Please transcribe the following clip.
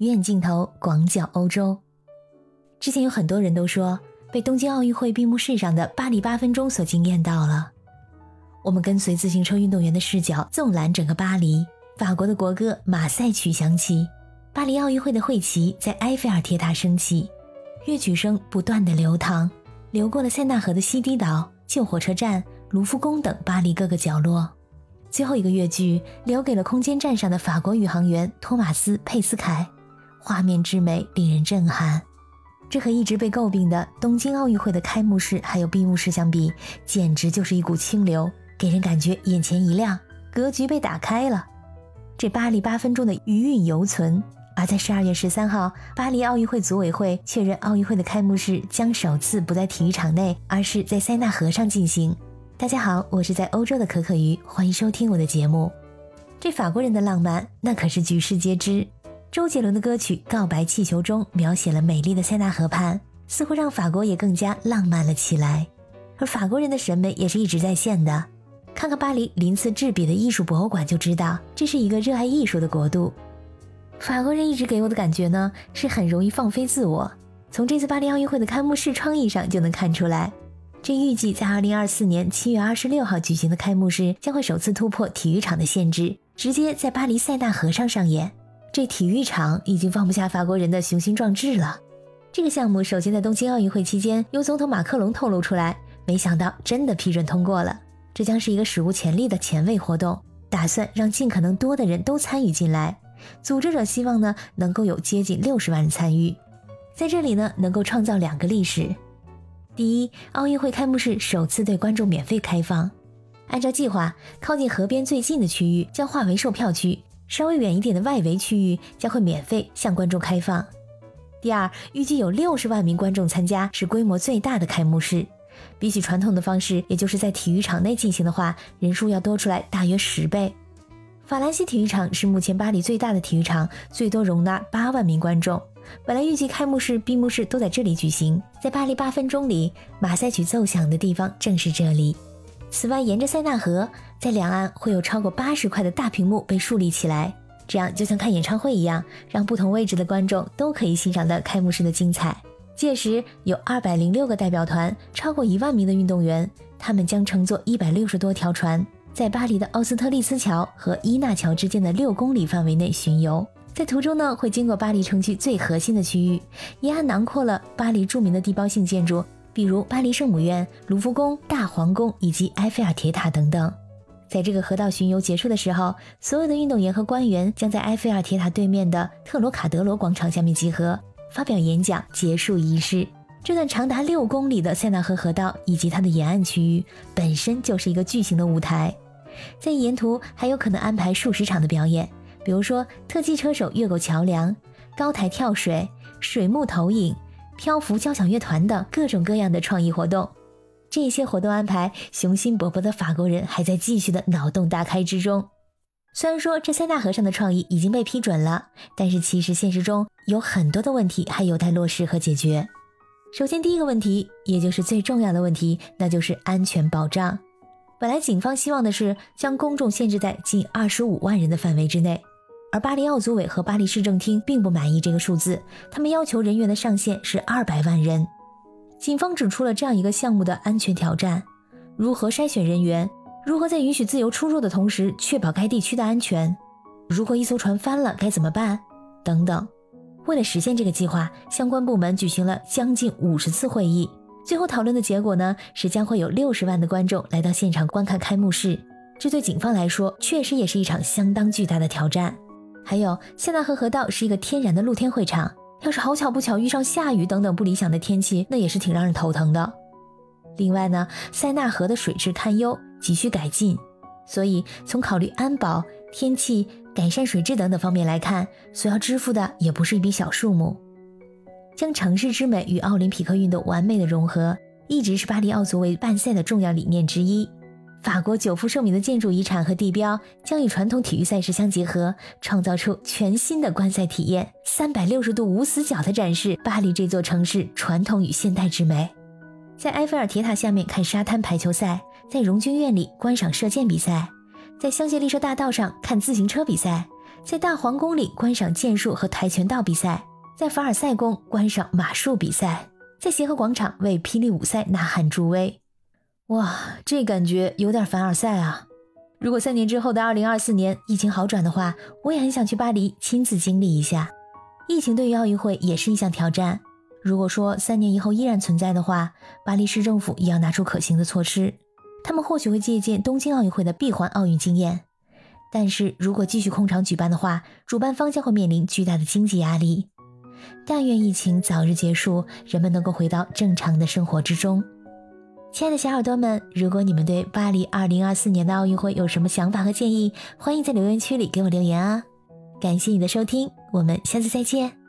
鱼眼镜头广角欧洲。之前有很多人都说被东京奥运会闭幕式上的巴黎八分钟所惊艳到了。我们跟随自行车运动员的视角，纵览整个巴黎。法国的国歌《马赛曲》响起，巴黎奥运会的会旗在埃菲尔铁塔升起，乐曲声不断的流淌，流过了塞纳河的西堤岛、旧火车站、卢浮宫等巴黎各个角落。最后一个乐句留给了空间站上的法国宇航员托马斯·佩斯凯，画面之美令人震撼。这和一直被诟病的东京奥运会的开幕式还有闭幕式相比，简直就是一股清流，给人感觉眼前一亮，格局被打开了。这巴黎八分钟的余韵犹存，而在十二月十三号，巴黎奥运会组委会确认奥运会的开幕式将首次不在体育场内，而是在塞纳河上进行。大家好，我是在欧洲的可可鱼，欢迎收听我的节目。这法国人的浪漫，那可是举世皆知。周杰伦的歌曲《告白气球》中描写了美丽的塞纳河畔，似乎让法国也更加浪漫了起来。而法国人的审美也是一直在线的。看看巴黎鳞次栉比的艺术博物馆就知道，这是一个热爱艺术的国度。法国人一直给我的感觉呢，是很容易放飞自我。从这次巴黎奥运会的开幕式创意上就能看出来。这预计在二零二四年七月二十六号举行的开幕式将会首次突破体育场的限制，直接在巴黎塞纳河上上演。这体育场已经放不下法国人的雄心壮志了。这个项目首先在东京奥运会期间由总统马克龙透露出来，没想到真的批准通过了。这将是一个史无前例的前卫活动，打算让尽可能多的人都参与进来。组织者希望呢，能够有接近六十万人参与，在这里呢，能够创造两个历史：第一，奥运会开幕式首次对观众免费开放，按照计划，靠近河边最近的区域将划为售票区，稍微远一点的外围区域将会免费向观众开放；第二，预计有六十万名观众参加，是规模最大的开幕式。比起传统的方式，也就是在体育场内进行的话，人数要多出来大约十倍。法兰西体育场是目前巴黎最大的体育场，最多容纳八万名观众。本来预计开幕式、闭幕式都在这里举行，在巴黎八分钟里，马赛曲奏响的地方正是这里。此外，沿着塞纳河，在两岸会有超过八十块的大屏幕被树立起来，这样就像看演唱会一样，让不同位置的观众都可以欣赏到开幕式的精彩。届时有二百零六个代表团，超过一万名的运动员，他们将乘坐一百六十多条船，在巴黎的奥斯特利斯桥和伊纳桥之间的六公里范围内巡游。在途中呢，会经过巴黎城区最核心的区域，沿岸囊括了巴黎著名的地标性建筑，比如巴黎圣母院、卢浮宫、大皇宫以及埃菲尔铁塔等等。在这个河道巡游结束的时候，所有的运动员和官员将在埃菲尔铁塔对面的特罗卡德罗广场下面集合。发表演讲，结束仪式。这段长达六公里的塞纳河河道以及它的沿岸区域，本身就是一个巨型的舞台。在沿途还有可能安排数十场的表演，比如说特技车手越过桥梁、高台跳水、水幕投影、漂浮交响乐团等各种各样的创意活动。这些活动安排，雄心勃勃的法国人还在继续的脑洞大开之中。虽然说这三大和尚的创意已经被批准了，但是其实现实中有很多的问题还有待落实和解决。首先，第一个问题，也就是最重要的问题，那就是安全保障。本来警方希望的是将公众限制在近二十五万人的范围之内，而巴黎奥组委和巴黎市政厅并不满意这个数字，他们要求人员的上限是二百万人。警方指出了这样一个项目的安全挑战：如何筛选人员？如何在允许自由出入的同时确保该地区的安全？如果一艘船翻了该怎么办？等等。为了实现这个计划，相关部门举行了将近五十次会议，最后讨论的结果呢是将会有六十万的观众来到现场观看开幕式。这对警方来说确实也是一场相当巨大的挑战。还有，塞纳河河道是一个天然的露天会场，要是好巧不巧遇上下雨等等不理想的天气，那也是挺让人头疼的。另外呢，塞纳河的水质堪忧。急需改进，所以从考虑安保、天气、改善水质等等方面来看，所要支付的也不是一笔小数目。将城市之美与奥林匹克运动完美的融合，一直是巴黎奥组委办赛的重要理念之一。法国久负盛名的建筑遗产和地标将与传统体育赛事相结合，创造出全新的观赛体验，三百六十度无死角地展示巴黎这座城市传统与现代之美。在埃菲尔铁塔下面看沙滩排球赛。在荣军院里观赏射箭比赛，在香榭丽舍大道上看自行车比赛，在大皇宫里观赏剑术和跆拳道比赛，在凡尔赛宫观赏马术比赛，在协和广场为霹雳舞赛呐喊助威。哇，这感觉有点凡尔赛啊！如果三年之后的二零二四年疫情好转的话，我也很想去巴黎亲自经历一下。疫情对于奥运会也是一项挑战。如果说三年以后依然存在的话，巴黎市政府也要拿出可行的措施。他们或许会借鉴东京奥运会的闭环奥运经验。但是如果继续空场举办的话，主办方将会面临巨大的经济压力。但愿疫情早日结束，人们能够回到正常的生活之中。亲爱的小耳朵们，如果你们对巴黎二零二四年的奥运会有什么想法和建议，欢迎在留言区里给我留言啊！感谢你的收听，我们下次再见。